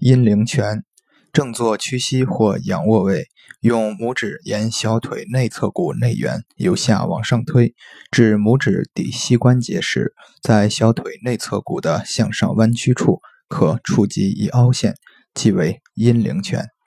阴陵泉正坐屈膝或仰卧位用拇指沿小腿内侧骨内缘由下往上推至拇指底膝关节时在小腿内侧骨的向上弯曲处可触及一凹陷即为阴陵泉。